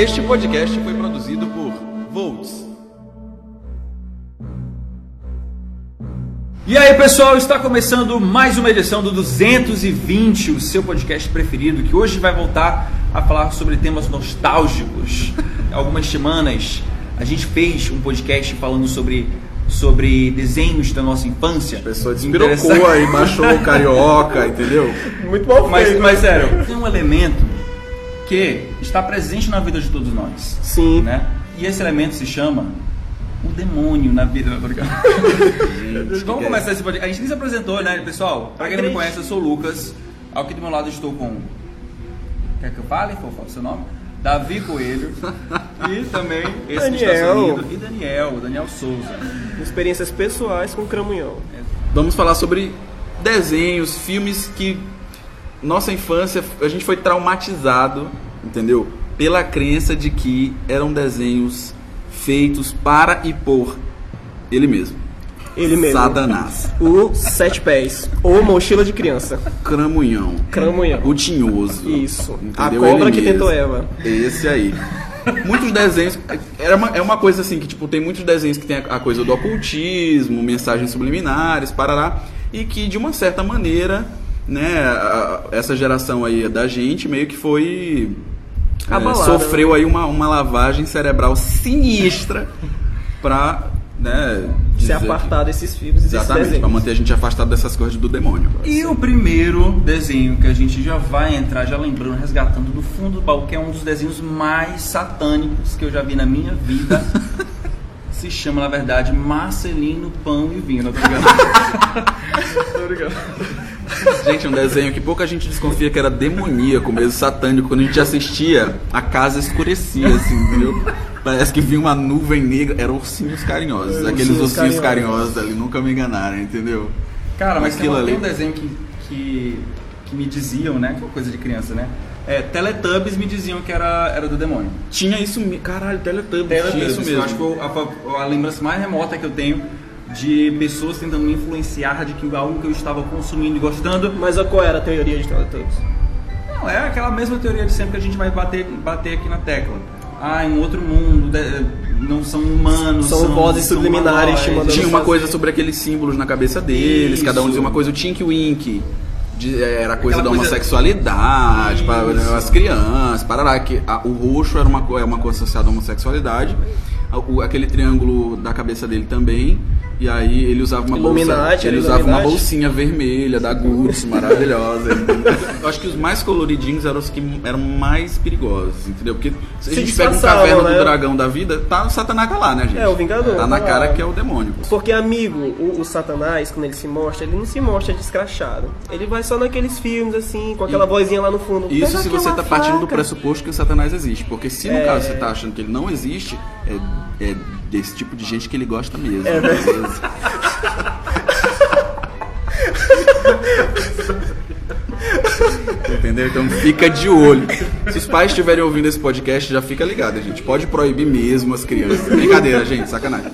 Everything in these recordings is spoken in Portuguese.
Este podcast foi produzido por Volts. E aí, pessoal, está começando mais uma edição do 220, o seu podcast preferido, que hoje vai voltar a falar sobre temas nostálgicos. Algumas semanas a gente fez um podcast falando sobre sobre desenhos da nossa infância. A pessoa despirocou aí, machou carioca, entendeu? Muito bom Mas, feito, mas sério, tem um elemento que está presente na vida de todos nós. Sim. Né? E esse elemento se chama o demônio na vida. Não, tô brincando. Vamos começar esse podcast. A gente nem se apresentou, né, pessoal? Pra quem não me conhece, eu sou o Lucas. Aqui do meu lado estou com. Quer que eu fale? Vou falar o seu nome? Davi Coelho. e também esse que está Daniel. sorrindo. E Daniel, Daniel Souza. Experiências pessoais com Cramunhão. Vamos falar sobre desenhos, filmes que nossa infância a gente foi traumatizado, entendeu? Pela crença de que eram desenhos feitos para e por ele mesmo. Ele mesmo. Satanás. O Sete Pés. Ou Mochila de Criança. Cramunhão. Cramunhão. O tinhoso. Isso. A Entendeu? cobra Ele que mesmo. tentou Eva. Esse aí. Muitos desenhos. Era uma, é uma coisa assim que, tipo, tem muitos desenhos que tem a, a coisa do ocultismo, mensagens subliminares, parará. E que, de uma certa maneira, né, a- a- essa geração aí da gente meio que foi. É, Abalada, sofreu aí uma, uma lavagem cerebral sinistra pra. Né, Se apartar desses filmes Exatamente, pra manter a gente afastado dessas coisas do demônio. E o primeiro desenho que a gente já vai entrar, já lembrando, resgatando do fundo do baú, que é um dos desenhos mais satânicos que eu já vi na minha vida. Se chama, na verdade, Marcelino Pão e Vinho. Não tô brincando. tô brincando. Gente, um desenho que pouca gente desconfia que era demoníaco mesmo, satânico. Quando a gente assistia, a casa escurecia, assim, entendeu? Parece que vinha uma nuvem negra. Eram ursinhos carinhosos. Aqueles ursinhos ursinhos carinhosos. carinhosos ali, nunca me enganaram, entendeu? Cara, mas tem, uma- tem ali. um desenho que, que, que me diziam, né? Que é uma coisa de criança, né? É, Teletubbies me diziam que era, era do demônio. Tinha isso mesmo. Caralho, Teletubbies. Tinha Teletubbies, isso eu mesmo. acho que eu- a, a lembrança mais remota que eu tenho de pessoas tentando me influenciar de que algo que eu estava consumindo e gostando Mas qual era a teoria de Teletubbies? Não, é aquela mesma teoria de sempre que a gente vai bater, bater aqui na tecla. Ah, em um outro mundo, não são humanos. São vozes são subliminares Tinha uma fazer. coisa sobre aqueles símbolos na cabeça deles, Isso. cada um dizia uma coisa, o Tink Wink. de- era coisa Aquela da coisa- homossexualidade, para Isso. as crianças, parará, que a- o roxo era uma, é uma coisa associada à homossexualidade, a- o- aquele triângulo da cabeça dele também, e aí ele usava uma bolsa, Illuminati, ele era usava uma bolsinha vermelha da Gucci, maravilhosa. Eu acho que os mais coloridinhos eram os que eram mais perigosos, entendeu? Porque se a Se gente pega um caverna né? do dragão da vida, tá o Satanás tá lá, né, gente? É, o Vingador, Tá tá na lá. cara que é o demônio. Porque, amigo, o, o Satanás, quando ele se mostra, ele não se mostra descrachado. Ele vai só naqueles filmes, assim, com aquela vozinha lá no fundo. Isso "Pega se você tá partindo do faca." pressuposto que o Satanás existe. Porque se no É. caso você tá achando que ele não existe, é, é desse tipo de gente que ele gosta mesmo. É beleza? Entendeu? Então fica de olho. Se os pais estiverem ouvindo esse podcast, já fica ligado, gente. Pode proibir mesmo as crianças. Brincadeira, gente, sacanagem.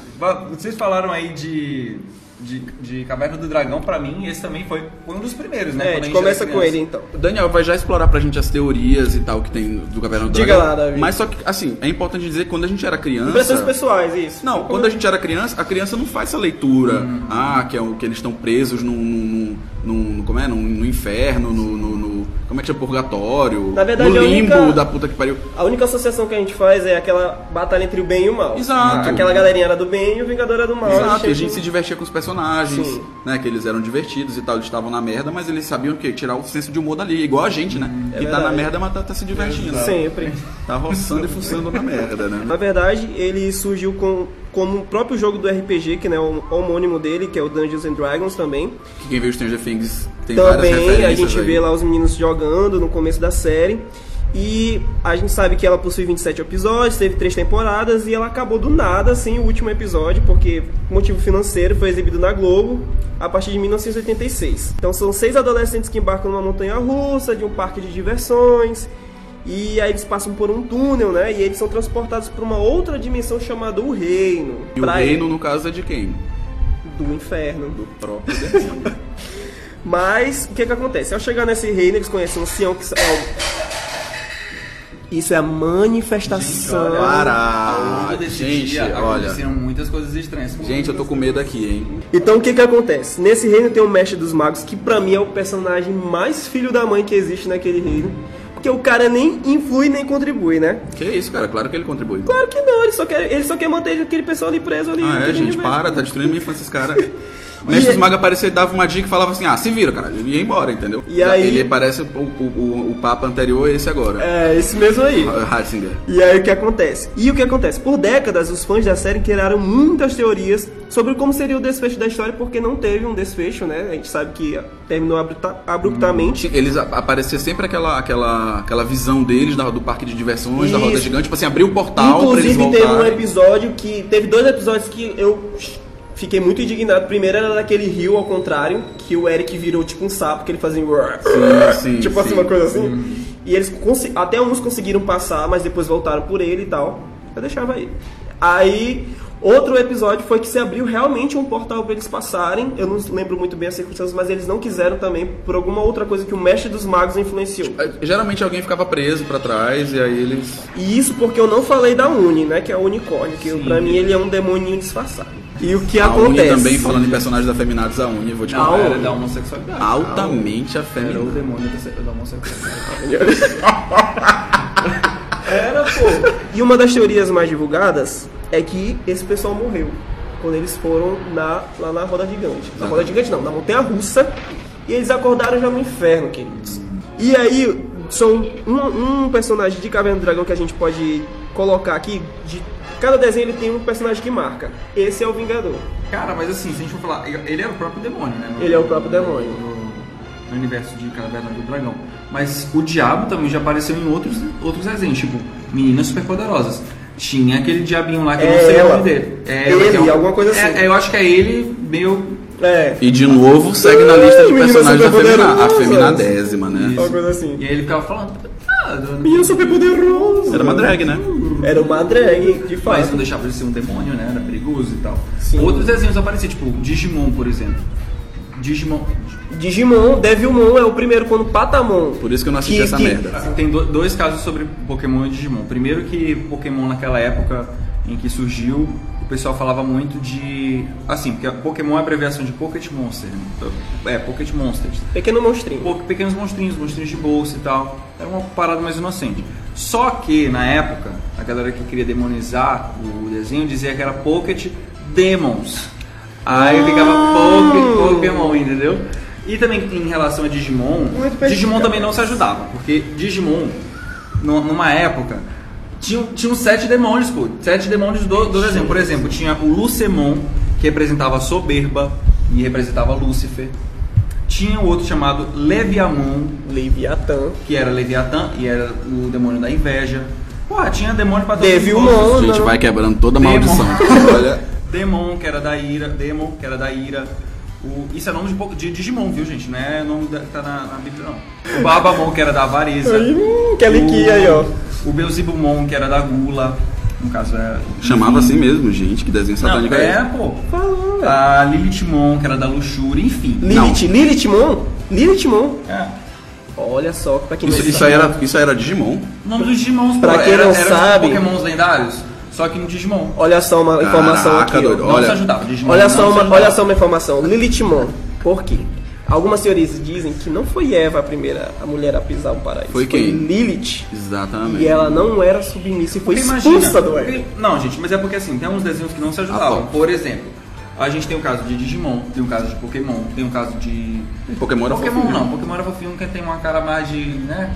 Vocês falaram aí de, de, de Caverna do Dragão, pra mim, esse também foi, um dos primeiros, né? É, a gente começa com ele então. O Daniel vai já explorar pra gente as teorias e tal que tem do Caverna do Diga Dragão. lá, Davi. Mas só que, assim, é importante dizer que quando a gente era criança. Impressões pessoais, isso. Não, quando a gente era criança, a criança não faz essa leitura. Ah, que, é o, que eles estão presos num, num, num, num- como é? Num, no inferno, no, no- no- Como é que chama? Purgatório. Na verdade, no limbo única- da puta que pariu. A única associação que a gente faz é aquela batalha entre o bem e o mal. Exato. Aquela galerinha era do bem e o Vingador era do mal. Exato, e a gente se divertia com os personagens, Sim. né? Que eles eram divertidos e tal, eles estavam na merda, mas eles sabiam o quê? Tirar o senso de humor dali, igual a gente, né? que tá na verdade. merda, mas tá, tá se divertindo. Sempre. Tá roçando e fuçando na merda, né? Na verdade, ele surgiu com, como o próprio jogo do RPG, que é o homônimo dele, que é o Dungeons and Dragons também. Que quem viu Stranger Things tem várias Também a gente aí. vê lá os meninos jogando no começo da série. E a gente sabe que ela possui 27 episódios, teve três temporadas e ela acabou do nada, assim, o último episódio, porque motivo financeiro foi exibido na Globo a partir de 1986. Então são seis adolescentes que embarcam numa montanha russa, de um parque de diversões. E aí eles passam por um túnel, né? E eles são transportados para uma outra dimensão chamada o Reino. E o reino, no caso, é de quem? do inferno. Do próprio demônio. Mas o que que acontece? Ao chegar nesse reino, eles conhecem um ancião que é Isso é a manifestação. Gente, olha, desse Gente, dia, olha. aconteceram muitas coisas estranhas. Gente, eu tô com medo aqui, hein? Então o que que acontece? Nesse reino tem o Mestre dos Magos, que pra mim é o personagem mais filho da mãe que existe naquele reino. Porque o cara nem influi nem contribui, né? Que isso, cara? Claro que ele contribui. Claro que não, ele só quer, ele só quer manter aquele pessoal ali preso ali. Ah, é, gente, para, tá destruindo minha infância esse cara. O Mestre dos Magos aparecia e dava uma dica e falava assim, ah, se vira, cara. Ele ia embora, entendeu? E aí- Ele parece o, o, o, Papa anterior esse agora. É, esse mesmo aí. Ratzinger. E aí o que acontece? E o que acontece? Por décadas, os fãs da série criaram muitas teorias sobre como seria o desfecho da história, porque não teve um desfecho, né? A gente sabe que terminou abrupta- abruptamente. Eles a- aparecia sempre aquela, aquela, aquela visão deles da- do parque de diversões, da roda Isso. gigante, tipo assim, abrir o portal pra eles Inclusive teve um episódio que. Teve dois episódios que eu fiquei muito indignado. Primeiro era daquele rio ao contrário, que o Eric virou tipo um sapo, que ele fazia. Sim, sim, tipo assim, sim. uma coisa assim. E eles até uns conseguiram passar, mas depois voltaram por ele e tal. Eu deixava aí. Aí. Outro episódio foi que se abriu realmente um portal para eles passarem. Eu não lembro muito bem as circunstâncias, mas eles não quiseram também por alguma outra coisa que o mestre dos magos influenciou. É, Geralmente alguém ficava preso pra trás e aí eles. E isso porque eu não falei da Uni, né? Que é o unicórnio, que pra mim ele é um demoninho disfarçado. E o que a Uni acontece? também, falando em personagens afeminados, a Uni, vou te. Uni. Era da homossexualidade. Altamente Era o afeminado. demônio da, da homossexualidade. Era, pô. E uma das teorias mais divulgadas é que esse pessoal morreu quando eles foram na, lá na roda gigante. Na roda gigante não, na montanha russa. E eles acordaram já no inferno, queridos. E aí, são um, um personagem de Caverna do Dragão que a gente pode colocar aqui. De, cada desenho ele tem um personagem que marca. Esse é o Vingador. Cara, mas assim, se a gente for falar, ele é o próprio demônio, né? No- Ele é o próprio demônio. no, no universo de Caverna do Dragão. Mas o diabo também já apareceu em outros, outros desenhos, tipo Meninas Superpoderosas. Tinha aquele diabinho lá que eu É não sei o ela. nome dele. É Ele, é o- alguma coisa é- assim. é, eu acho que é ele, meio. É. E de novo segue na lista de personagens afemina- superpoderosas. afeminadésima, né? Coisa assim. E aí ele ficava falando. Ah, Menino super poderoso. Era uma drag, né? Era uma drag, de Mas não fato. deixava de ser um demônio, né? Era perigoso e tal. Sim. Outros desenhos apareciam, tipo Digimon, por exemplo. Digimon. Digimon, Devilmon é o primeiro quando Patamon. Por isso que eu não assisti Que- essa que- merda. Tem do- dois casos sobre Pokémon e Digimon. Primeiro que Pokémon naquela época em que surgiu, o pessoal falava muito de. Assim, porque Pokémon é abreviação de Pocket Monster. né? É, Pocket Monsters. Pequeno monstrinho. Pou- Pequenos monstrinhos, monstrinhos de bolsa e tal. Era uma parada mais inocente. Só que na época, a galera que queria demonizar o desenho dizia que era Pocket Demons. Aí ficava Poké- Pokémon, entendeu? E também em relação a Digimon, Digimon também não se ajudava, porque Digimon, nu- numa época, tinha, tinha uns sete demônios, pô. Sete demônios do, do desenho. Por exemplo, tinha o Lucemon, que representava a soberba e representava Lúcifer. Tinha o outro chamado Leviamon, Leviatã. que era Leviatã e era o demônio da inveja. Pô, tinha demônio pra todos os Devilmon, gostos. A gente vai quebrando toda a Demon. maldição. Olha, Demon, que era da ira. Demon, que era da ira. O, isso é nome de, de Digimon, viu, gente? Não é nome da, que tá na, na Bíblia, não. O Babamon, que era da avareza. Hum, que aliquia aí, ó. O Beelzebumon, que era da gula. No caso, é... chamava assim mesmo, gente, que desenho Não, satânico é, é pô. Falou, velho. A Lilithmon, que era da luxúria, enfim. Lilith, Lilithmon? Lilithmon. É. Olha só, pra quem não Isso, isso sabe. aí era, isso aí era Digimon? O nome dos Digimons, Pra pô, quem era, não era tipo sabe- Pokémons lendários, só que no Digimon. Olha só uma informação Caraca, aqui, doido. Não Olha, se ajudava. Digimon Olha não só, se uma, ajudava. olha só uma informação. Lilithmon. Por quê? Algumas teorias dizem que não foi Eva a primeira a mulher a pisar o paraíso. Foi quem? Lilith. Exatamente. E ela não era submissa e foi Porque expulsa do porque- Éden. Não, gente, mas é porque assim, tem uns desenhos que não se ajudavam. Ah, Por exemplo, a gente tem o caso de Digimon, tem o caso de Pokémon, tem o caso de. Pokémon era Pokémon fofinho. não, Pokémon era fofinho que tem uma cara mais de. né?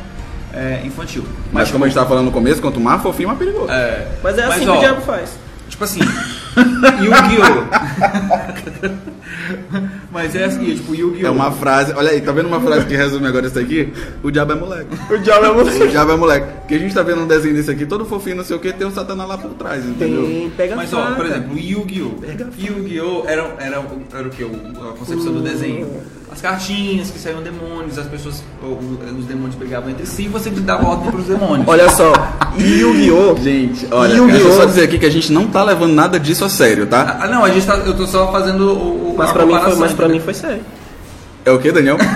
é, infantil. Mas como a gente tava falando no começo, quanto mais fofinho, mais perigoso. É, Mas é assim ó, que o diabo faz. Tipo assim, Yu-Gi-Oh! mas é assim, tipo, Yu-Gi-Oh! É uma frase, olha aí, tá vendo uma frase que resume agora isso aqui? O diabo é moleque. O diabo é O você. diabo é moleque. Que a gente tá vendo um desenho desse aqui, todo fofinho, não sei o que, tem um satanás lá por trás, entendeu? Tem, pega Mas ó, por exemplo, o Yu-Gi-Oh! Yu-Gi-Oh! Era, era, era o que? A concepção do desenho. As cartinhas que saíam demônios, as pessoas, o- o- os demônios brigavam entre si e você dava ordem pros demônios. Olha só, Yu-Gi-Oh! Gente, olha, Yu-Gi-Oh! deixa eu só dizer aqui que a gente não tá levando nada disso a sério, tá? Ah, não, a gente tá, eu tô só fazendo o, o Mas a pra, mim foi, mas pra mim foi sério. É o que, Daniel?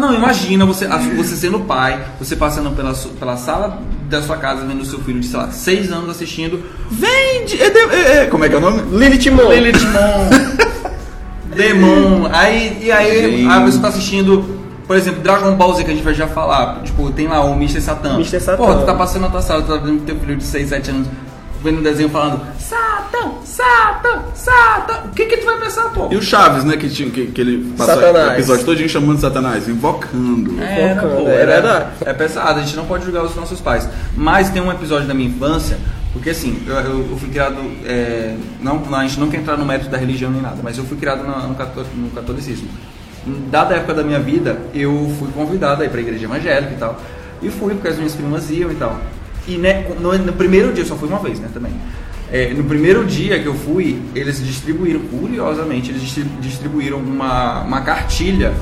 Não, imagina você, você sendo pai, você passando pela, pela sala da sua casa vendo o seu filho de, sei lá, 6 anos assistindo. Vende! É, é, é, como é que é o nome? Lilith Mon. Lilith Mon. Demon. Aí, e aí, aí você tá assistindo por exemplo, Dragon Ball Z que a gente vai já falar, tipo, tem lá o Mr. Satan. Mr. Satan. Porra, tu tá passando na tua sala, tu tá vendo teu filho de 6, 7 anos vendo um desenho falando Satan, Satan, Satan. O que que tu vai pensar, pô? E o Chaves, né, que, tinha, que, que ele passou o episódio todinho chamando de Satanás, invocando. É, invocando, pô, é verdade. É pesado, a gente não pode julgar os nossos pais. Mas tem um episódio da minha infância, porque assim, eu, eu, fui criado, é, não, a gente não quer entrar no mérito da religião nem nada, mas eu fui criado no, no catolicismo dada a época da minha vida, eu fui convidado aí para a igreja evangélica e tal. E fui porque as minhas primas iam e tal. E né, no, no primeiro dia, só fui uma vez, né, também. É, no primeiro dia que eu fui, eles distribuíram, curiosamente, eles distribuíram uma, uma cartilha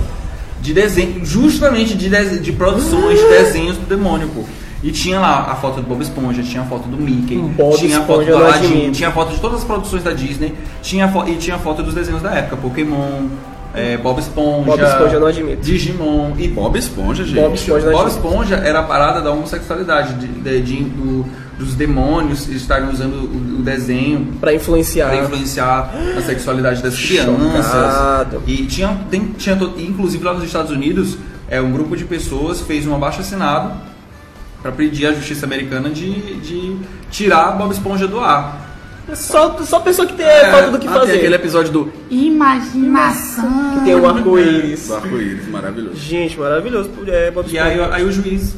de desenho, justamente de, de, de produções de desenhos do demônio, pô. E tinha lá a foto do Bob Esponja, tinha a foto do Mickey, Bob tinha a foto do Aladdin, tinha a foto de todas as produções da Disney, tinha e tinha a foto dos desenhos da época, Pokémon, é, Bob Esponja. Bob Esponja eu não admito. Digimon. E Bob Esponja, gente. Bob Esponja, Bob Esponja era a parada da homossexualidade, de, de, de do, dos demônios estarem usando o, o desenho para influenciar para influenciar a sexualidade das crianças. Chocado. E tinha, tem, tinha inclusive lá nos Estados Unidos, é um grupo de pessoas fez um abaixo assinado para pedir à justiça americana de, de tirar Bob Esponja do ar. É só, só pessoa que tem é, falta do que ah, fazer. Tem aquele episódio do Imaginação. Que tem o arco-íris. O arco-íris, maravilhoso. Gente, maravilhoso. É, Bob e aí, aí o juiz,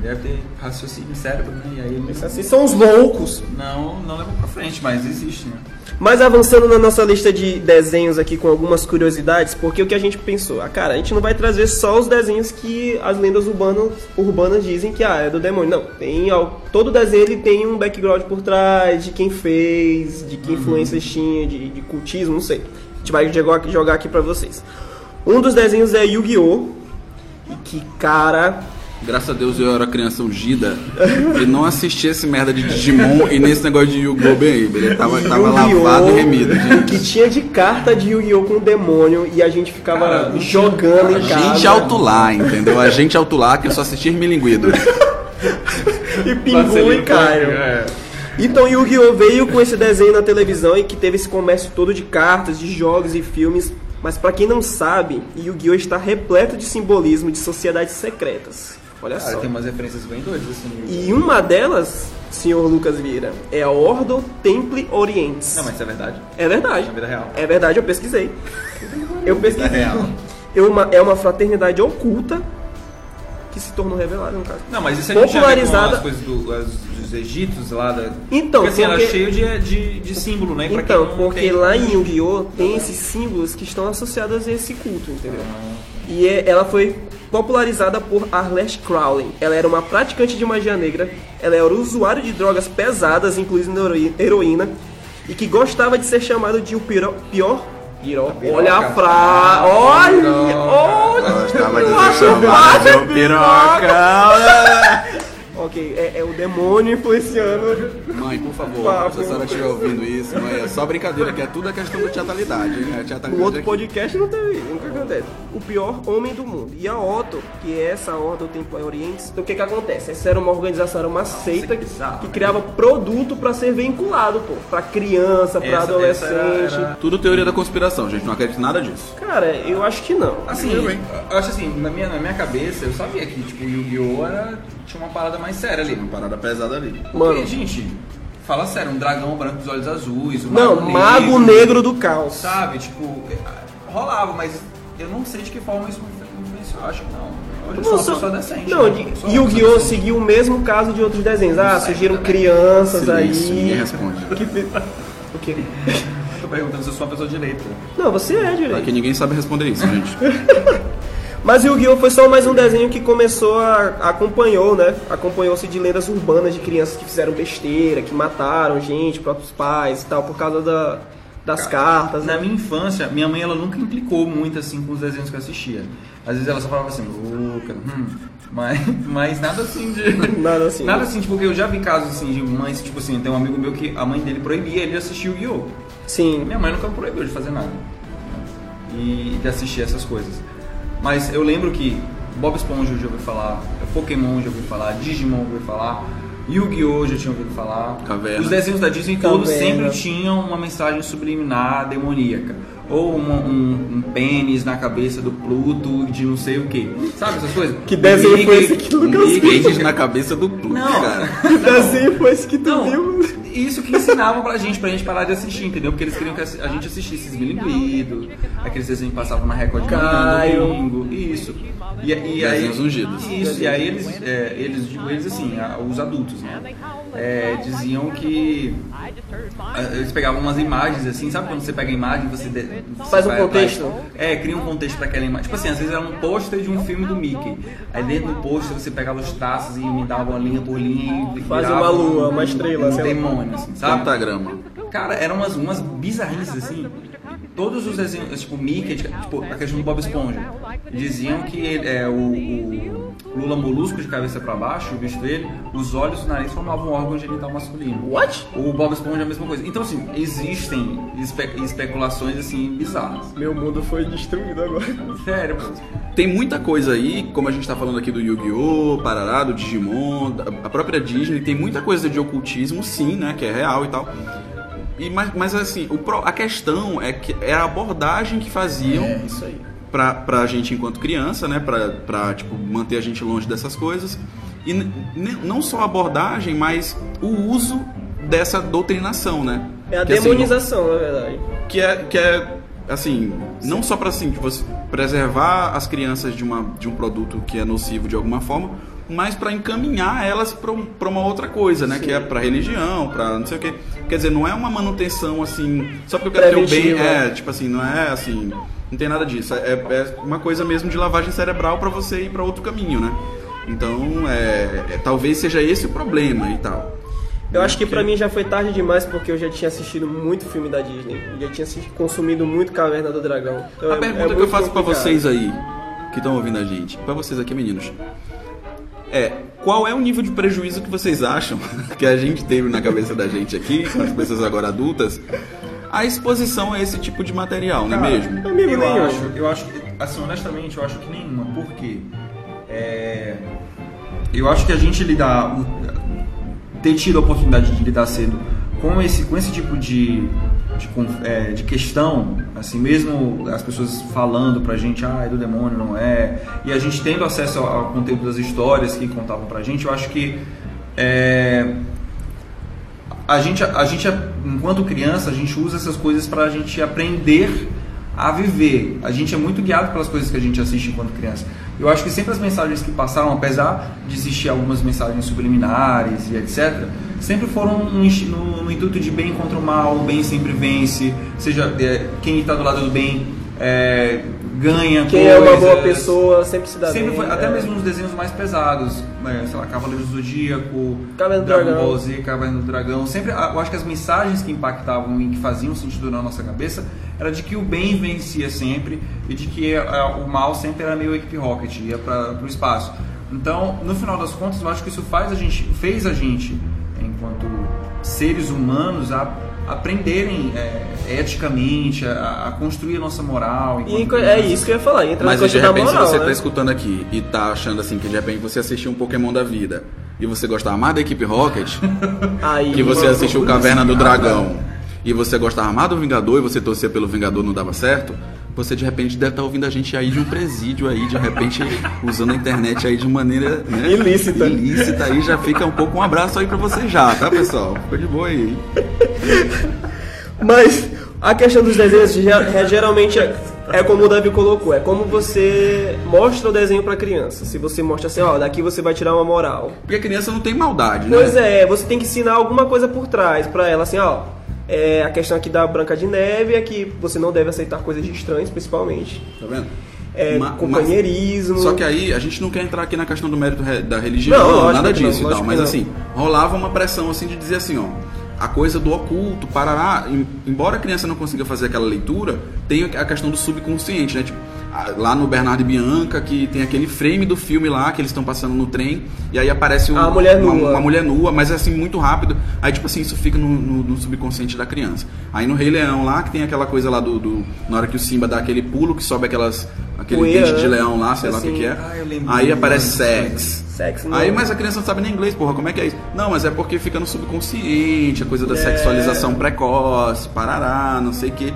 deve ter raciocínio cérebro, né? E aí ele... Assim, são os loucos. Não, não leva pra frente, mas existe, né? Mas avançando na nossa lista de desenhos aqui com algumas curiosidades, porque o que a gente pensou? Ah, cara, a gente não vai trazer só os desenhos que as lendas urbanas, urbanas dizem que ah, é do demônio. Não, tem todo desenho ele tem um background por trás de quem fez, de que uhum. influências tinha, de, de cultismo, não sei. A gente vai jogar, jogar aqui pra vocês. Um dos desenhos é Yu-Gi-Oh! E que, cara, Graças a Deus eu era criança ungida e não assistia esse merda de Digimon e nesse negócio de Yu-Gi-Oh! bem Ele tava, tava lavado e remido. Gente. Que tinha de carta de Yu-Gi-Oh! com o demônio e a gente ficava Cara, jogando em casa. A gente alto lá, entendeu? A gente alto lá que só assistia milinguido. e Pingu e Caio. É. Então Yu-Gi-Oh! veio com esse desenho na televisão e que teve esse comércio todo de cartas, de jogos e filmes. Mas para quem não sabe, Yu-Gi-Oh! está repleto de simbolismo de sociedades secretas. Olha Cara, só. tem umas referências bem doidas assim. E uma delas, senhor Lucas Vieira, é a Ordo Temple Orientes. Não, mas isso é verdade? É verdade. É vida real. É verdade, eu pesquisei. eu pesquisei. É real. É uma, é uma fraternidade oculta que se tornou revelada no caso. Não, mas isso é popularizada as coisas do, as, dos egípcios lá da. Então, porque, assim, porque... ela é cheio de, de, de símbolo, né? Pra então, porque tem... lá em Yu-Gi-Oh! tem esses símbolos que estão associados a esse culto, entendeu? Ah. E é, ela foi popularizada por Arlette Crowley. Ela era uma praticante de magia negra, ela era usuário de drogas pesadas, incluindo heroína, e que gostava de ser chamado de o pior, pior Piró. Olha a fra... Olha! Olha! Gostava de ser chamado de piroca! Ok, é, é, o demônio influenciando. Mãe, por favor, se a senhora estiver ouvindo isso, mãe, é só brincadeira, que é tudo a questão da teatralidade. Né? no outro aqui. podcast não teve isso, nunca acontece. O pior homem do mundo. E a Otto, que é essa ordem do Templo Oriente, então o que que acontece? Essa era uma organização, era uma seita que, que criava produto para ser vinculado, pô, pra criança, pra essa, adolescente. Essa era, era... Tudo teoria da conspiração, gente, não acredito em nada disso. Cara, eu acho que não. Assim, eu, eu acho assim, na minha, na minha cabeça, eu sabia que, tipo, Yu-Gi-Oh! era tinha uma parada mais séria ali. Uma parada pesada ali. Porque, Mano. gente, fala sério, um dragão branco dos olhos azuis, um Não, mago, mago negro, negro, do caos. Sabe, tipo, rolava, mas eu não sei de que forma isso influenciou, acho que não. Eu sou uma pessoa decente. Não, né? Yu-Gi-Oh! seguiu o mesmo caso de outros desenhos. Ah, surgiram crianças Silêncio, aí. Ninguém responde. Que... O quê? tô perguntando se eu sou uma pessoa direita. Não, você é direito. Aqui ninguém sabe responder isso, gente. Mas Yu-Gi-Oh! foi só mais um desenho que começou a. acompanhou, né? Acompanhou-se de lendas urbanas de crianças que fizeram besteira, que mataram gente, próprios pais e tal, por causa da, das cartas. Na né? minha infância, minha mãe ela nunca implicou muito assim com os desenhos que eu assistia. Às vezes ela só falava assim, louca, hum, mas, mas nada assim de. nada assim. Nada assim, tipo, porque eu já vi casos assim de mães, tipo assim, tem um amigo meu que a mãe dele proibia ele de assistir o Yu-Gi-Oh! Sim. Minha mãe nunca proibiu de fazer nada. E de assistir essas coisas. Mas eu lembro que Bob Esponja eu já ouvi falar, Pokémon eu já ouvi falar, Digimon eu já ouvi falar, Yu-Gi-Oh! já tinha ouvido falar. Caverna. Os desenhos da Disney todos Caverna. sempre tinham uma mensagem subliminar demoníaca. Ou uma- um, um pênis na cabeça do Pluto de não sei o que. Sabe essas coisas? Que desenho foi esse que tu nunca Mickey- Pênis na cabeça do Pluto, Não. cara. Que desenho foi esse que tu Não, viu? Isso que ensinavam pra gente, pra gente parar de assistir, entendeu? Porque eles queriam que a gente assistisse Esmilinguido, aqueles desenhos que passavam na Record Caio. domingo, isso. E, e aí, ungidos. Isso, e aí eles, é, eles, digo eles assim, os adultos, né? É, diziam que eles pegavam umas imagens assim, sabe quando você pega a imagem você, de, você Faz um atrás? contexto? É, cria um contexto para aquela imagem. Tipo assim, às vezes era um pôster de um filme do Mickey. Aí dentro do pôster você pegava os traços e me dava uma linha por linha e uma lua, um- uma estrela, um sei lá. Demônio, assim, sabe? Pentagrama. Cara, eram umas, umas bizarrices assim. Todos os desenhos, tipo Mickey, tipo a questão do Bob Esponja, diziam que ele- é, o, o Lula Molusco de cabeça pra baixo, visto dele, os olhos e o nariz formavam um órgão genital masculino. What? O Bob Esponja é a mesma coisa. Então, assim, existem espe- especulações assim bizarras. Meu mundo foi destruído agora. Sério, pô. Tem muita coisa aí, como a gente tá falando aqui do Yu-Gi-Oh!, Parará, do Digimon, a própria Disney, tem muita coisa de ocultismo, sim, né, que é real e tal. E, mas, mas assim, o a questão é que é a abordagem que faziam É, isso aí. pra, pra gente enquanto criança, né? Pra, pra tipo, manter a gente longe dessas coisas. E não só a abordagem, mas o uso dessa doutrinação, né? É a Que, assim, demonização, na verdade. que é, que é assim, não só para assim, tipo, preservar as crianças de, uma, de um produto que é nocivo de alguma forma, mas para encaminhar elas para uma outra coisa, né? Que é para religião, para não sei o quê. Quer dizer, não é uma manutenção assim, só porque eu quero ter o bem, é, tipo assim, não é assim, não tem nada disso. É, é uma coisa mesmo de lavagem cerebral para você ir para outro caminho, né? Então, é, é- talvez seja esse o problema e tal. Eu acho que pra Porque- mim já foi tarde demais porque eu já tinha assistido muito filme da Disney. Já tinha consumido muito Caverna do Dragão. Então A é- é pergunta que eu faço pra complicado. vocês aí, que estão ouvindo a gente, pra vocês aqui, meninos, é qual é o nível de prejuízo que vocês acham que a gente teve na cabeça da gente aqui, com as pessoas agora adultas, a exposição a esse tipo de material, não é Cara, mesmo? Amigo eu nenhum. acho, eu acho que, assim, honestamente, eu acho que nenhuma. Por quê? É, eu acho que a gente lidar, ter tido a oportunidade de lidar cedo com esse, com esse tipo de, de, é, de questão, assim, mesmo as pessoas falando pra gente, ah, é do demônio, não é, e a gente tendo acesso ao, ao conteúdo das histórias que contavam pra gente, eu acho que é, a gente, a gente, enquanto criança, a gente usa essas coisas para a gente aprender a viver. A gente é muito guiado pelas coisas que a gente assiste enquanto criança. Eu acho que sempre as mensagens que passaram, apesar de existir algumas mensagens subliminares e etc., sempre foram no, no- no intuito de bem contra o mal, o bem sempre vence, seja é, quem está do lado do bem é, ganha Quem é uma boa coisas. pessoa sempre se dá Sempre bem. foi, até é. mesmo nos desenhos mais pesados, né, sei lá, Cavaleiros do Zodíaco, do Dragon Dragão. Ball Z, Caverna do Dragão. Sempre, eu acho que as mensagens que impactavam e que faziam sentido na nossa cabeça era de que o bem vencia sempre e de que eh, o mal sempre era meio equipe rocket, ia para o espaço. Então, no final das contas, eu acho que isso faz a gente, fez a gente, enquanto seres humanos, a aprenderem eh, eticamente, a, a construir a nossa moral. E é isso que eu ia falar, entra Mas na de repente, moral, se você né? tá escutando aqui e tá achando assim que de repente você assistiu um Pokémon da vida e você gostava mais da equipe Rocket, Aí, que você mano, assistiu Caverna do Dragão e você gostava mais do Vingador e você torcia pelo Vingador não dava certo, você de repente deve estar ouvindo a gente aí de um presídio aí, de repente usando a internet aí de maneira né, Ilícita. ilícita aí, já fica um pouco um abraço aí pra você já, tá pessoal? Ficou de boa aí. Mas a questão dos desenhos é, geralmente é, é como o Davi colocou, é como você mostra o desenho pra criança. Se você mostra assim, ó, daqui você vai tirar uma moral. Porque a criança não tem maldade, né? Pois é, você tem que ensinar alguma coisa por trás pra ela, assim, ó. É, a questão aqui da Branca de Neve é que você não deve aceitar coisas de estranhos, principalmente. Tá vendo? É, Ma- companheirismo. Só que aí a gente não quer entrar aqui na questão do mérito da religião, Não, nada que não, disso e tal. Mas assim, rolava uma pressão assim de dizer assim, ó. A coisa do oculto, parará, em- embora a criança não consiga fazer aquela leitura, tem a questão do subconsciente, né? Tipo, lá no Bernardo e Bianca, que tem aquele frame do filme lá, que eles estão passando no trem, e aí aparece o- A mulher uma, nua. uma mulher nua, mas é assim, muito rápido. Aí, tipo assim, isso fica no, no- no subconsciente da criança. Aí no Rei Leão lá, que tem aquela coisa lá do, do- Na hora que o Simba dá aquele pulo, que sobe aquelas, aquele dente de né? leão lá, sei lá o que, Assim. que é. Ah. Aí aparece sex. Sexo, não. Aí, mas a criança não sabe nem inglês, porra, como é que é isso? Não, mas é porque fica no subconsciente, a coisa da É. sexualização precoce, parará, não sei o quê.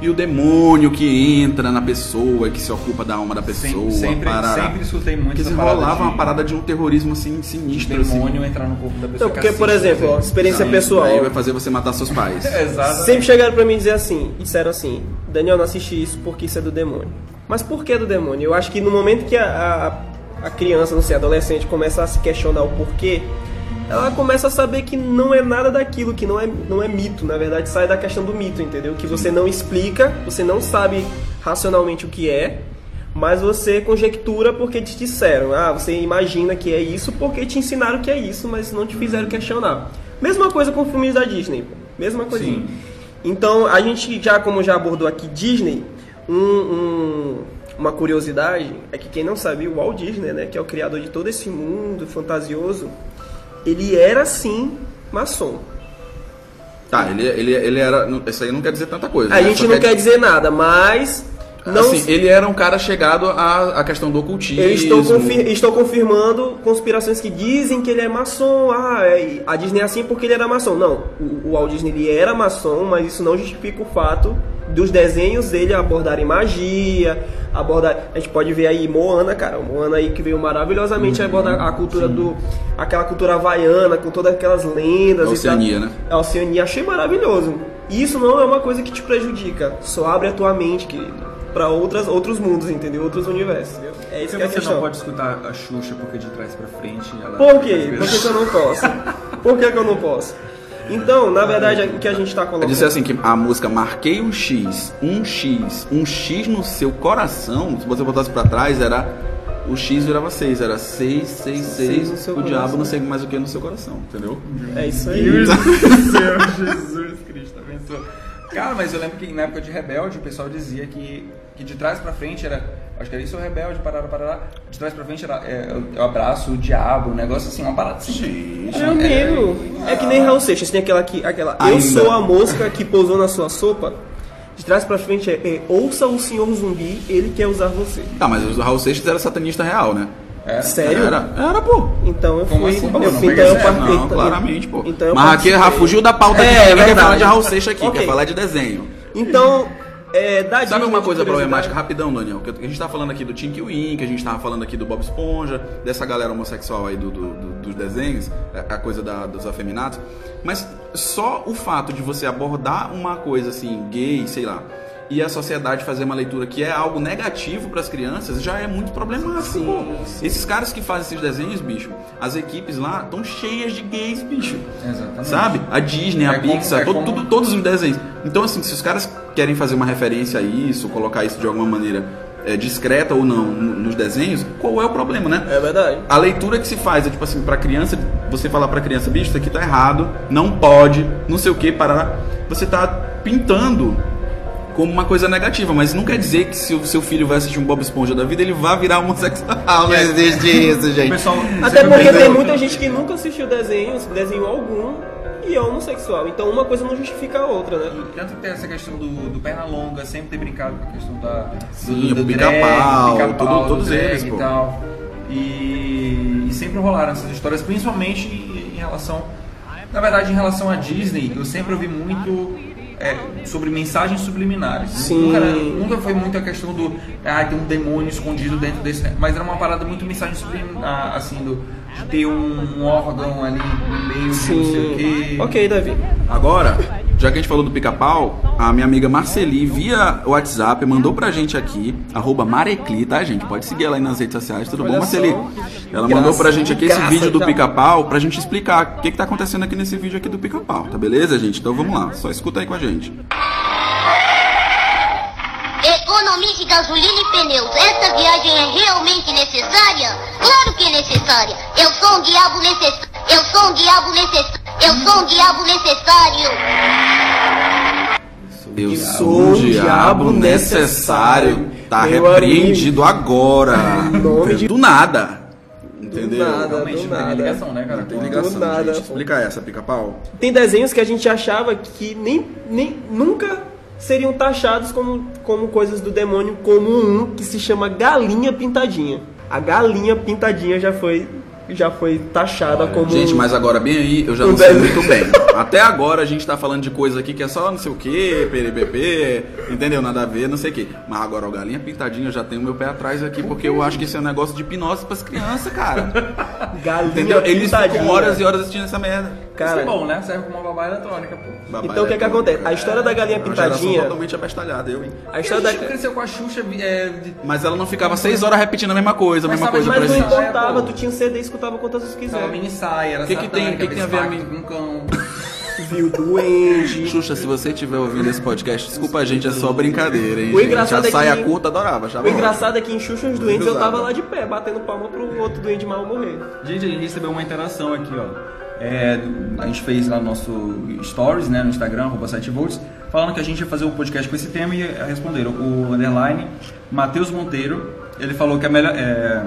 E o demônio que entra na pessoa, que se ocupa da alma da pessoa, Sempre, sempre, parará. sempre escutei muito Porque parada de- uma parada de um terrorismo assim, de sinistro. assim. demônio entrar no corpo da pessoa. Não, porque, que por exemplo, ó, né? experiência Sim, pessoal. Aí vai fazer você matar seus pais. Exato. Sempre chegaram pra mim e dizer assim, disseram assim, Daniel, não assisti isso porque isso é do demônio. Mas por que do demônio? Eu acho que no momento que a, a, a criança, não sei, adolescente, começa a se questionar o porquê, ela começa a saber que não é nada daquilo, que não é, não é mito. Na verdade, sai da questão do mito, entendeu? Que você não explica, você não sabe racionalmente o que é, mas você conjectura porque te disseram. Ah, você imagina que é isso porque te ensinaram que é isso, mas não te fizeram questionar. Mesma coisa com filmes da Disney. Mesma. Sim. Então, a gente já, como já abordou aqui Disney, um- um- uma curiosidade é que quem não sabia, o Walt Disney, né, que é o criador de todo esse mundo fantasioso, ele era sim maçom. Tá, ele, ele, ele era. Isso aí não quer dizer tanta coisa. A né? gente Só não quer dizer nada, mas não Assim, ele era um cara chegado à, à questão do ocultismo. Eu estou, confir- estou confirmando conspirações que dizem que ele é maçom. Ah, é- a Disney é assim porque ele era maçom. Não, o, o Walt Disney ele era maçom, mas isso não justifica o fato dos desenhos dele abordarem magia, abordar. A gente pode ver aí Moana, cara, Moana aí que veio maravilhosamente Uhum. abordar a cultura do, aquela cultura havaiana com todas aquelas lendas. A Oceania, e tal. né? A Oceania achei maravilhoso. Isso não é uma coisa que te prejudica. Só abre a tua mente, querido. Pra outras, outros mundos, entendeu? Outros universos. entendeu? É isso que é a você questão. não pode escutar a Xuxa porque de trás pra frente ela... Por quê? Por que, que eu não posso? Por que, que eu não posso? Então, na verdade, o que a gente está colocando. dizer assim que a música Marquei um X, um X, um X no seu coração, se você botasse pra trás, era. O X virava 6, era 6, 6, Seis no 6. seu O diabo coração. não sei mais o que no seu coração, entendeu? É isso aí. Meu Deus do céu, Jesus Cristo, abençoa. Cara, mas eu lembro que na época de Rebelde o pessoal dizia que, que de trás pra frente era. Acho que era isso o Rebelde, parará, parará. De trás pra frente era. É, eu, eu abraço o diabo, um negócio assim, uma parada assim. Meu amigo, é que nem Raul Seixas, tem aquela aqui, aquela. Eu Ainda. sou a mosca que pousou na sua sopa. De trás pra frente é, é, ouça o senhor zumbi, ele quer usar você. Tá, mas o Raul Seixas era satanista real, né? É. Sério? Era, era, pô. Então eu Como fui. assim, pô? eu fui então eu participei. Não, claramente, pô. Então eu Mas aqui fugiu da pauta É, é ninguém quer verdade. falar de Raul Seixas aqui, Ok. quer falar de desenho. Então, é, da Sabe uma coisa problemática, rapidão, Daniel? Que a gente tá falando aqui do Tinky Wink, a gente tava falando aqui do Bob Esponja, dessa galera homossexual aí do, do- do- dos desenhos, a a coisa da- dos afeminados. Mas só o fato de você abordar uma coisa assim, gay, sei lá, e a sociedade fazer uma leitura que é algo negativo para as crianças já é muito problemático. Sim, pô. sim. Esses caras que fazem esses desenhos, bicho, as equipes lá estão cheias de gays, bicho. Exatamente. Sabe? A Disney, a É como- Pixar, é todo- como- tudo- todos os desenhos. Então, assim, se os caras querem fazer uma referência a isso, colocar isso de alguma maneira é, discreta ou não no- nos desenhos, qual é o problema, né? É verdade. A leitura que se faz é tipo assim, pra criança, você falar pra criança, bicho, isso aqui tá errado, não pode, não sei o que, parará. Você tá pintando como uma coisa negativa, mas não quer dizer que se o seu filho vai assistir um Bob Esponja da vida, ele vai virar homossexual. Não existe isso, gente. pessoal. Até porque tem muita gente que nunca assistiu desenho, desenho algum, e é homossexual. Então uma coisa não justifica a outra, né? Tanto que tem essa questão do, do perna longa, sempre ter brincado com a questão da. Sim, do, o pica-pau, drag, tudo- do todos drag eles, e pô. tal. E, e sempre rolaram essas histórias, principalmente em relação. Na verdade, em relação à Disney, eu sempre ouvi muito é, sobre mensagens subliminares. Sim. Nunca, nunca foi muito a questão do. Ah, tem um demônio escondido dentro desse. Mas era uma parada muito mensagem subliminar, assim, do, de ter um, um órgão ali no meio, de não sei o Sim. quê. Ok, Davi. Agora, já que a gente falou do pica-pau, a minha amiga Marceli, via WhatsApp, mandou pra gente aqui, arroba Marecli, tá, gente? Pode seguir ela aí nas redes sociais, tudo bom, Marceli? Ela Graça, mandou pra gente aqui esse vídeo do pica-pau pra gente explicar o que, que tá acontecendo aqui nesse vídeo aqui do pica-pau, tá beleza, gente? Então vamos lá, só escuta aí com a gente. Economize gasolina e pneus. Essa viagem é realmente necessária? Claro que é necessária. Eu sou um diabo necessário. Eu sou um diabo necessário. Eu sou um diabo necessário. Eu sou um diabo necessário. Tá Meu repreendido agora. Do nada. Entendeu? nada. Realmente do não tem nada. ligação, né, cara? Não tem ligação, Do nada, gente. Explica essa, pica-pau. Tem desenhos que a gente achava que nem, nem nunca seriam taxados como, como coisas do demônio comum que se chama galinha pintadinha. A galinha pintadinha já foi já foi taxada como Gente, mas agora bem aí, eu já Um não sei muito bem. Até agora a gente tá falando de coisa aqui que é só não sei o que, PRPP, entendeu? Nada a ver, não sei o que. Mas agora o Galinha Pintadinha eu já tenho meu pé atrás aqui, porque eu acho que isso é um negócio de hipnose pras crianças, cara. galinha Entendeu? Eles ficam horas e horas assistindo essa merda. Cara, Isso é bom, né? Serve como uma babá eletrônica, pô. Babá Então, o que que eletrônica. acontece? A história da galinha É pintadinha- totalmente abestalhada, eu, hein? a história a gente da cresceu com a Xuxa é, de- Mas ela não ficava seis horas repetindo a mesma coisa, a mesma coisa mas não gente. É, importava, tu tinha um CD e escutava quantas vezes quiser. mini saia, era Que que tem- que que tem a ver a X-Factor mim? com cão. Viu duende. Xuxa, se você estiver ouvindo esse podcast, desculpa a gente, é só brincadeira, hein? O gente? engraçado a é saia que- curta adorava, achava O engraçado é que em Xuxa os Doentes eu tava lá de pé, batendo palma pro outro doente mal morrer. Gente, a gente recebeu uma interação aqui, ó. É, a gente fez lá no nosso stories, né, no Instagram, arroba 7volts, falando que a gente ia fazer um podcast com esse tema e responderam. O underline, Matheus Monteiro, ele falou que a melhor. é,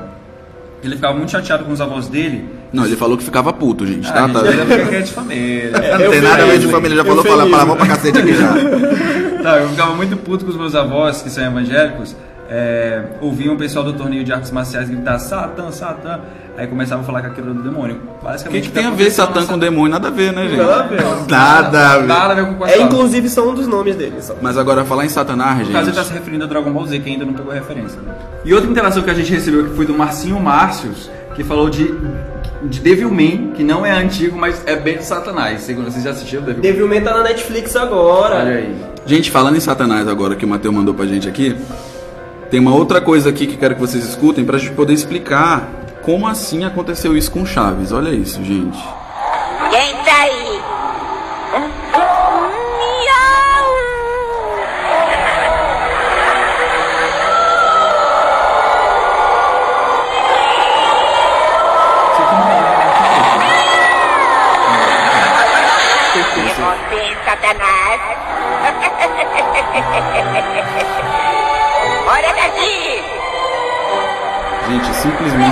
ele ficava muito chateado com os avós dele. Não, ele falou que ficava puto, gente, tá? Ah, tá? gente, é porque é de família. Não tem nada a ver de família, já falou falar palavrão pra cacete aqui já. Não, eu ficava muito puto com os meus avós, que são evangélicos, é, ouviam o pessoal do torneio de artes marciais gritar Satã, Satã, aí começavam a falar que aquilo era do demônio. O que, que tem a ver Satã com demônio? Nada a ver, né, gente? Nada a ver. Nada a ver. Nada a ver com É, inclusive, são um dos nomes deles. Só. Mas agora, falar em Satanás, No caso, ele gente... se referindo a Dragon Ball Z, que ainda não pegou referência. né? E outra interação que a gente recebeu que foi do Marcinho Márcios, que falou de, de Devilman, que não é antigo, mas é bem de Satanás. Segundo, vocês já assistiram Devilman? Devilman tá na Netflix agora. Olha aí. Gente, falando em Satanás agora, que o Matheus mandou pra gente aqui, tem uma outra coisa aqui que quero que vocês escutem pra gente poder explicar como assim aconteceu isso com Chaves. Olha isso, gente. Quem tá aí? É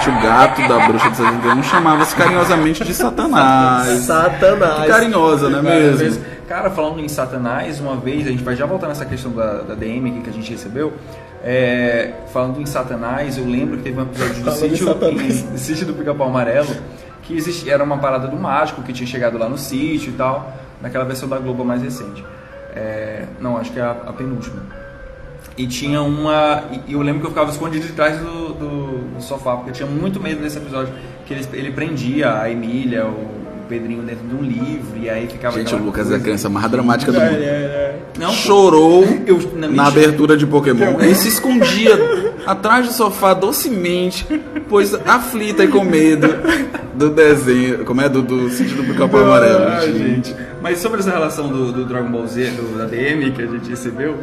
o gato da bruxa de 71 chamava-se carinhosamente de Satanás. Satanás. Que carinhosa, não é mesmo? Cara, falando em Satanás, uma vez, a gente vai já voltar nessa questão da, da DM aqui que a gente recebeu. É, falando em Satanás, eu lembro que teve um episódio do Falando em sítio, do sítio Pica-Pau Amarelo que era uma parada do mágico que tinha chegado lá no sítio e tal, naquela versão da Globo mais recente. É, não, acho que é a, a penúltima. E tinha uma. E eu lembro que eu ficava escondido de trás do, do- do sofá, porque eu tinha muito medo desse episódio. Que ele, ele prendia a Emília, o Pedrinho dentro de um livro, e aí ficava. Gente, o Lucas é a coisa. criança mais dramática do É, mundo. é, é. Não, pô. Chorou Eu- na na abertura de Pokémon e se escondia atrás do sofá docemente, pois aflita e com medo do desenho, como é? Do, do sítio do pica-pau amarelo. Ah, gente. Mas sobre essa relação do, do Dragon Ball Z, do, da DM que a gente recebeu,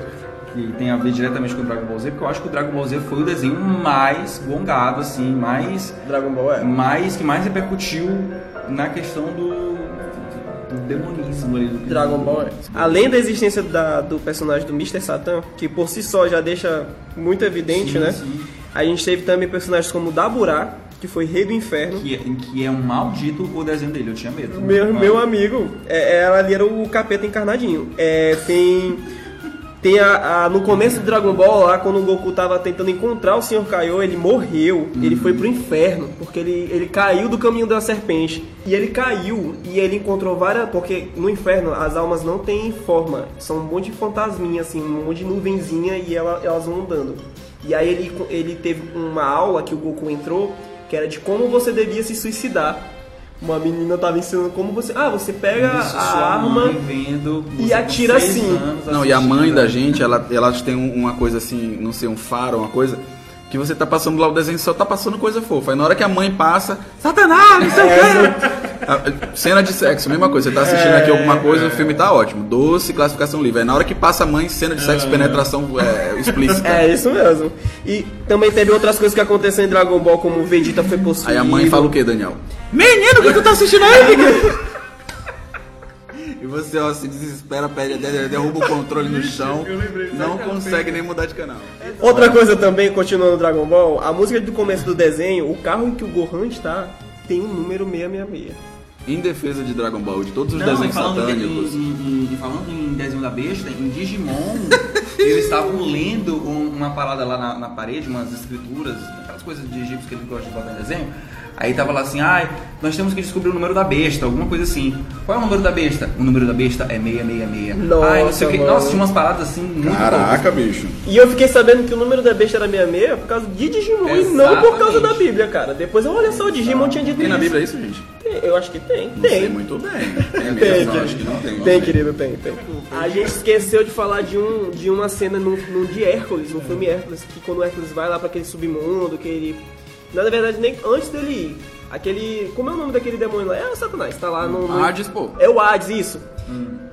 que tem a ver diretamente com o Dragon Ball Z, porque eu acho que o Dragon Ball Z foi o desenho mais gongado, assim, mais. Dragon Ball é. mais que mais repercutiu na questão do, do demonismo ali do Dragon Ball é. Além da existência da- do personagem do Mr. Satan, que por si só já deixa muito evidente, Sim, né? sim. A gente teve também personagens como Daburá, que foi rei do inferno. Que, é- que é um maldito o desenho dele, eu tinha medo. Meu, meu amigo, é, ela ali era o capeta encarnadinho. É, tem. Tem a, a- no começo do Dragon Ball, lá quando o Goku tava tentando encontrar o Sr. Kaiô, ele morreu, ele foi pro inferno, porque ele, ele caiu do caminho da serpente. E ele caiu e ele encontrou várias. Porque no inferno as almas não têm forma, são um monte de fantasminha, assim, um monte de nuvenzinha e ela- elas vão andando. E aí ele, ele teve uma aula que o Goku entrou, que era de como você devia se suicidar. Uma menina tava ensinando como você. Ah, você pega Isso, a sua arma. vendo e atira assim. Não, e a mãe da gente, ela, elas têm um- uma coisa assim, não sei, um faro, uma coisa, que você tá passando lá o desenho só tá passando coisa fofa. Aí na hora que a mãe passa, Satanás, não sei o quê. A- Cena de sexo, mesma coisa. Você tá assistindo aqui alguma coisa, o filme tá ótimo. Doce, classificação livre. Aí na hora que passa a mãe, cena de sexo, penetração é, explícita. É, isso mesmo. E também teve outras coisas que aconteceram em Dragon Ball, como o Vegeta foi possuído. Aí a mãe fala o que, Daniel? Menino, o que tu tá assistindo aí? Você, ó, se desespera, pede, de- derruba o controle no chão, não consegue nem mudar de canal. Outra coisa também, continuando Dragon Ball, a música do começo do desenho, o carro em que o Gohan está tem o número 666. Em defesa de Dragon Ball, de todos os Não, desenhos satânicos. em- em- em- falando em desenho da besta, em Digimon, eles estavam lendo um- uma parada lá na, na parede, umas escrituras, aquelas coisas de egípcios que eles gostam de botar em desenho. Aí tava lá assim, ai, nós temos que descobrir o número da besta, alguma coisa assim. Qual é o número da besta? O número da besta é 666. Nossa, ai, não sei o que. Nossa, tinha umas paradas assim muito loucas. Caraca, bicho. E eu fiquei sabendo que o número da besta era 66 por causa de Digimon e não por causa da Exatamente. Bíblia, cara. Depois olha só, o Digimon tinha dito Tem na isso. Bíblia isso, gente? Tem, Eu acho que tem. Não tem. sei muito bem. Tem, mesmo? Querido. acho que não tem. Tem, querido, tem, tem. A gente esqueceu de falar de, um, de uma cena no, no de Hércules, no filme Hércules, que quando o Hércules vai lá pra aquele submundo, que ele. Na verdade, nem antes dele ir. Aquele. Como é o nome daquele demônio lá? É o Satanás, tá lá no. no- Hades, pô. É o Hades, isso.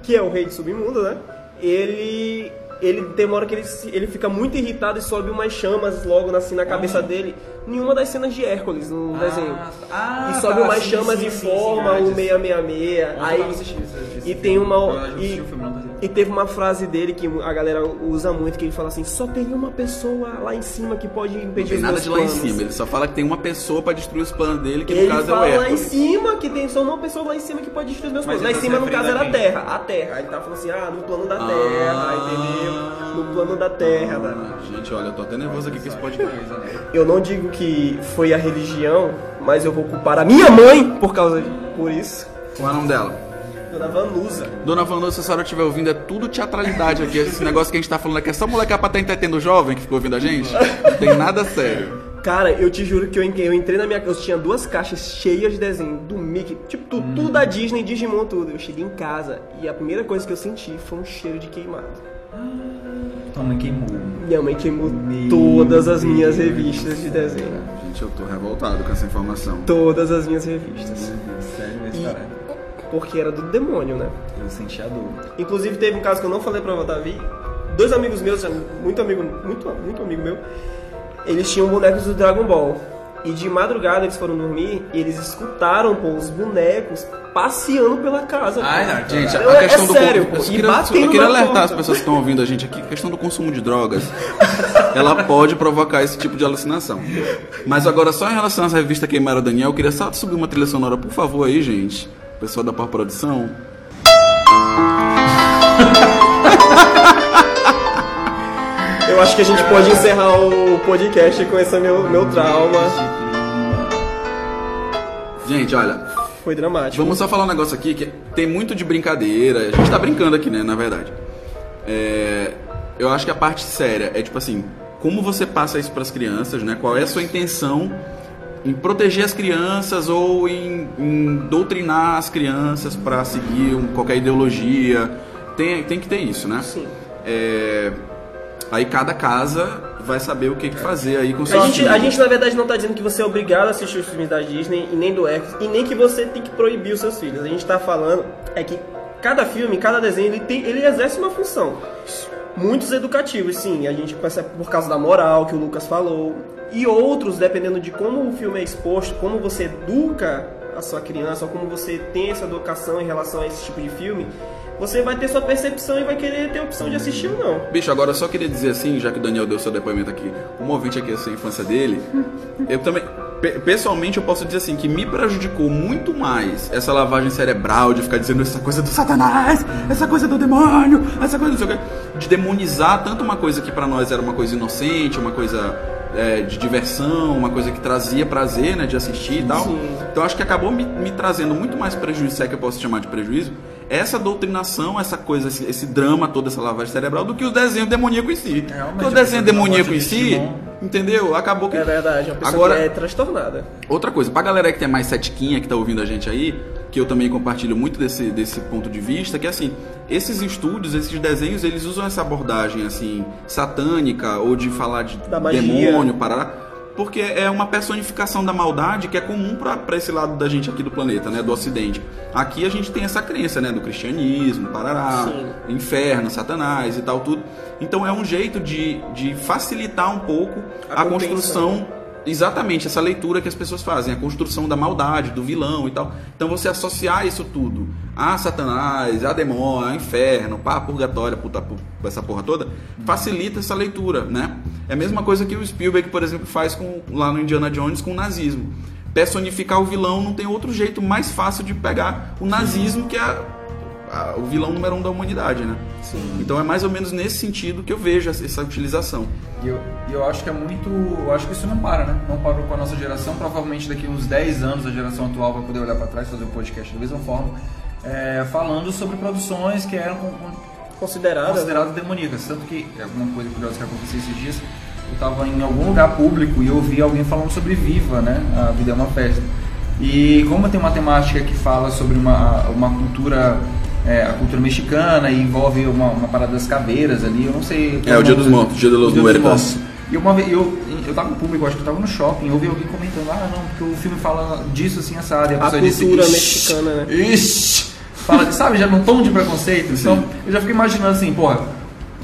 Que é o rei do submundo, né? Ele. Ele tem uma hora que ele, se- ele fica muito irritado e sobe umas chamas logo assim na cabeça dele. Nenhuma das cenas de Hércules no desenho. ah, e sobe tá, umas sim, chamas sim, e sim, forma sim, o Hades. 666. Ontem eu Aí, e tem uma. E, não e teve uma frase dele que a galera usa muito, que ele fala assim, só tem uma pessoa lá em cima que pode Não impedir tem os nada meus de lá em planos." cima. Ele só fala que tem uma pessoa pra destruir os planos dele, que Ele no caso é o fala lá em Hércules. cima que tem só uma pessoa lá em cima que pode destruir os meus planos. Lá em tá cima, no caso, era a Terra. A Terra. Aí ele tava falando assim, ah, no plano da Ah. Terra, entendeu? No plano da Terra. né? Gente, olha, eu tô até nervoso aqui com esse podcast. Eu não digo que foi a religião, mas eu vou culpar a minha mãe por causa de, por isso. Qual é o nome dela? Dona Vanusa. Dona Vanusa, se a senhora estiver ouvindo, é tudo teatralidade aqui. Esse negócio que a gente tá falando aqui é só moleque pra estar entretendo o jovem que ficou ouvindo a gente. Não tem nada sério. Cara, eu te juro que eu, eu entrei na minha. Eu tinha duas caixas cheias de desenho do Mickey, tipo, tu- tudo da Disney, Digimon, tudo. Eu cheguei em casa e a primeira coisa que eu senti foi um cheiro de queimado. Tua mãe queimou. Minha mãe queimou Meu todas as minhas Deus. revistas de desenho. Gente, eu tô revoltado com essa informação. Todas as minhas revistas. Sério, esse cara. Porque era do demônio, né? Eu senti a dor. Inclusive teve um caso que eu não falei pra Davi. Dois amigos meus, muito amigo, muito, muito amigo meu, eles tinham bonecos do Dragon Ball. E de madrugada eles foram dormir e eles escutaram pô, os bonecos passeando pela casa. Ai, não, Gente, a é questão do sério, pô, eu e queria, batendo eu queria na alertar porta. as pessoas que estão ouvindo a gente aqui, a questão do consumo de drogas, ela pode provocar esse tipo de alucinação. Mas agora, só em relação às revistas Queimaram Daniel, eu queria só subir uma trilha sonora, por favor, aí, gente. Pessoal da Par Produção. Eu acho que a gente pode encerrar o podcast com esse meu, meu trauma. Gente, olha, Foi dramático. Vamos só falar um negócio aqui que tem muito de brincadeira. A gente tá brincando aqui, né? Na verdade. É, eu acho que a parte séria é tipo assim: como você passa isso pras crianças, né? Qual é a sua intenção em proteger as crianças ou em, em doutrinar as crianças pra seguir qualquer ideologia? Tem, tem que ter isso, né? Sim. É, aí cada casa vai saber o que, que fazer aí com A seus gente, filhos. a gente, na verdade, não tá dizendo que você é obrigado a assistir os filmes da Disney e nem do X, e nem que você tem que proibir os seus filhos. A gente tá falando é que cada filme, cada desenho, ele, tem, ele exerce uma função. Muitos educativos, sim, a gente percebe por causa da moral que o Lucas falou. E outros, dependendo de como o filme é exposto, como você educa a sua criança, ou como você tem essa educação em relação a esse tipo de filme, você vai ter sua percepção e vai querer ter a opção de assistir ou não. Bicho, agora eu só queria dizer assim, já que o Daniel deu seu depoimento aqui, um ouvinte aqui essa infância dele, eu também, pe- pessoalmente eu posso dizer assim, que me prejudicou muito mais essa lavagem cerebral de ficar dizendo essa coisa do satanás, essa coisa do demônio, essa coisa não sei o quê, de demonizar tanto uma coisa que pra nós era uma coisa inocente, uma coisa é, de diversão, uma coisa que trazia prazer, né, de assistir e tal. Sim. Então acho que acabou me, me trazendo muito mais prejuízo, se é que eu posso chamar de prejuízo, essa doutrinação, essa coisa, esse, esse drama, toda essa lavagem cerebral, do que o desenho demoníaco em si. Realmente, Porque o desenho a demoníaco em si, entendeu? Acabou que. É verdade, uma pessoa Agora, é transtornada. Outra coisa, pra galera que tem mais setiquinha, que tá ouvindo a gente aí, que eu também compartilho muito desse, desse ponto de vista, que assim, esses estúdios, esses desenhos, eles usam essa abordagem, assim, satânica, ou de falar de demônio, parará, porque é uma personificação da maldade que é comum pra esse lado da gente aqui do planeta, né, do ocidente. Aqui a gente tem essa crença, né, do cristianismo, parará, Sim. inferno, satanás e tal, tudo. Então é um jeito de, de facilitar um pouco A a, construção Exatamente, essa leitura que as pessoas fazem, a construção da maldade, do vilão e tal. Então você associar isso tudo a Satanás, a demônio, a inferno, pá, purgatório, puta, pu- essa porra toda, facilita essa leitura, né? É a mesma coisa que o Spielberg, por exemplo, faz com, lá no Indiana Jones com o nazismo. personificar o vilão, não tem outro jeito mais fácil de pegar o nazismo, que é a- a- o vilão número um da humanidade, né? Então é mais ou menos nesse sentido que eu vejo essa, utilização. E eu, eu acho que é muito. Eu acho que isso não para, né? Não parou com a nossa geração. Provavelmente daqui uns 10 anos a geração atual vai poder olhar para trás e fazer um podcast da mesma forma. é, falando sobre produções que eram com- com- Considerada. consideradas demoníacas. Tanto que, é alguma coisa curiosa que aconteceu esses dias, eu estava em algum lugar público e ouvi alguém falando sobre Viva, né? A vida é uma festa. E como tem uma temática que fala sobre uma, uma cultura, é, a cultura mexicana e envolve uma, uma parada das caveiras ali, eu não sei. É, o Dia dos Mortos, Dia de los dos Muertos. E uma vez, eu, eu tava no público, acho que eu tava no shopping, eu ouvi alguém comentando, ah não, porque o filme fala disso assim, assado. E A pessoa disse, cultura "Ixi, mexicana, né? Ixi! Fala, sabe, já num tom de preconceito. Então, eu já fico imaginando assim, porra,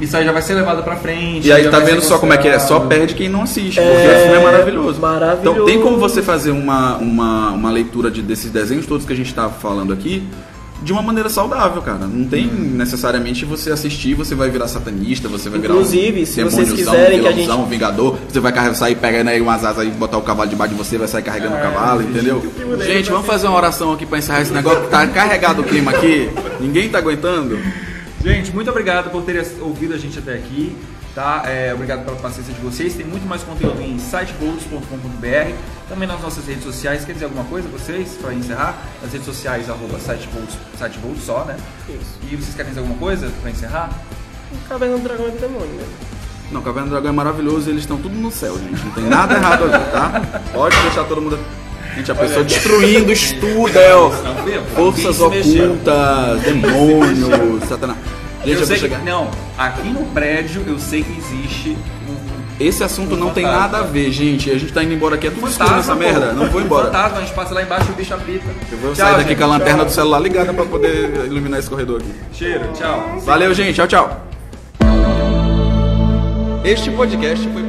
isso aí já vai ser levado pra frente. E aí tá vendo só como é que é? Só perde quem não assiste, porque É, o filme é maravilhoso. maravilhoso. Então tem como você fazer uma, uma, uma leitura de, desses desenhos todos que a gente tá falando aqui de uma maneira saudável, cara. Não tem necessariamente você assistir, você vai virar satanista, você vai virar Inclusive, um se vocês quiserem que a gente- um vingador, você vai carregar, sair pegando aí umas asas e botar o cavalo debaixo de você, vai sair carregando o cavalo, entendeu? Gente, vamos fazer uma oração aqui pra encerrar esse negócio que tá carregado o clima aqui. Ninguém tá aguentando. Gente, muito obrigado por terem ouvido a gente até aqui. Tá? É, obrigado pela paciência de vocês. Tem muito mais conteúdo em sitevolts.com.br. Também nas nossas redes sociais. Quer dizer alguma coisa, vocês, para encerrar? Nas redes sociais, arroba sitevolts, sitevolts só, né? Isso. E vocês querem dizer alguma coisa para encerrar? Caverna do Dragão é do demônio, né? Não, Caverna do Dragão é maravilhoso e eles estão tudo no céu, gente. Não tem nada errado ali, tá? Pode deixar todo mundo. Gente, a pessoa destruindo estudo, forças ocultas, demônios, satanás. Gente, eu sei vou que, chegar. não, aqui no prédio eu sei que existe um Esse assunto não tem Fantasma. nada a ver, gente. A gente tá indo embora aqui. É tudo escuro fantasma, nessa merda. pô. Não vou embora. Fantasma, a gente passa lá embaixo e o bicho apita. Eu vou Tchau, sair daqui gente. com a lanterna Tchau. do celular ligada pra poder iluminar esse corredor aqui. Cheiro, tchau. Valeu, gente. Tchau, tchau. Este podcast foi